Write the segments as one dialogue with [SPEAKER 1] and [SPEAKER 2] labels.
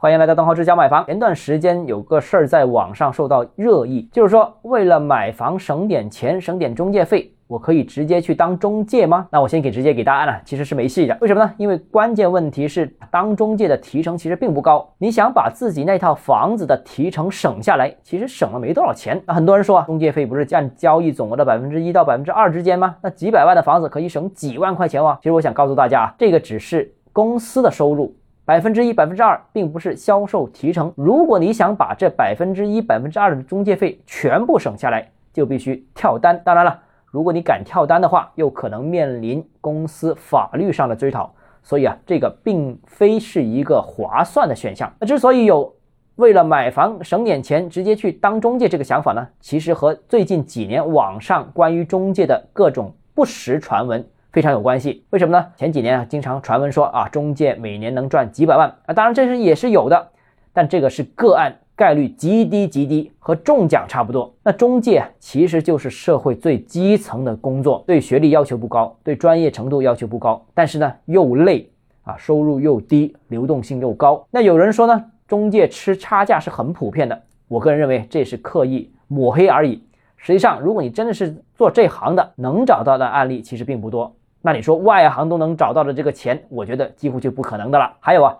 [SPEAKER 1] 欢迎来到东浩之家买房。前段时间有个事儿在网上受到热议，就是说为了买房省点钱、省点中介费，我可以直接去当中介吗？那我先给直接给答案了，其实是没戏的。为什么呢？因为关键问题是当中介的提成其实并不高。你想把自己那套房子的提成省下来，其实省了没多少钱。那很多人说啊，中介费不是占交易总额的百分之一到百分之二之间吗？那几百万的房子可以省几万块钱哇！其实我想告诉大家啊，这个只是公司的收入。百分之一、百分之二，并不是销售提成。如果你想把这百分之一、百分之二的中介费全部省下来，就必须跳单。当然了，如果你敢跳单的话，又可能面临公司法律上的追讨。所以啊，这个并非是一个划算的选项。那之所以有为了买房省点钱直接去当中介这个想法呢，其实和最近几年网上关于中介的各种不实传闻。非常有关系，为什么呢？前几年啊，经常传闻说啊，中介每年能赚几百万啊，当然这是也是有的，但这个是个案，概率极低极低，和中奖差不多。那中介其实就是社会最基层的工作，对学历要求不高，对专业程度要求不高，但是呢又累啊，收入又低，流动性又高。那有人说呢，中介吃差价是很普遍的，我个人认为这是刻意抹黑而已。实际上，如果你真的是做这行的，能找到的案例其实并不多。那你说外行都能找到的这个钱，我觉得几乎就不可能的了。还有啊，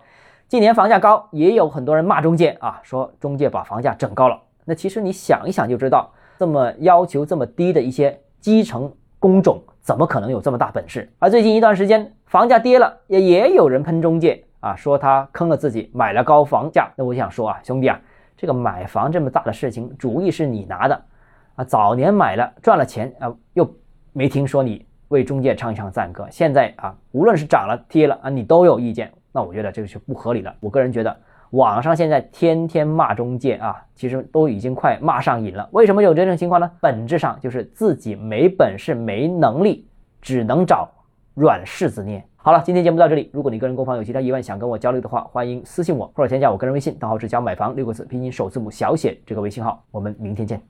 [SPEAKER 1] 今年房价高，也有很多人骂中介啊，说中介把房价整高了。那其实你想一想就知道，这么要求这么低的一些基层工种，怎么可能有这么大本事？而最近一段时间房价跌了，也也有人喷中介啊，说他坑了自己，买了高房价。那我想说啊，兄弟啊，这个买房这么大的事情，主意是你拿的啊，早年买了赚了钱啊，又没听说你。为中介唱一唱赞歌，现在啊，无论是涨了跌了啊，你都有意见，那我觉得这个是不合理的。我个人觉得，网上现在天天骂中介啊，其实都已经快骂上瘾了。为什么有这种情况呢？本质上就是自己没本事、没能力，只能找软柿子捏。好了，今天节目到这里。如果你个人购房有其他疑问想跟我交流的话，欢迎私信我或者添加我个人微信，账号是教买房六个字拼音首字母小写这个微信号。我们明天见。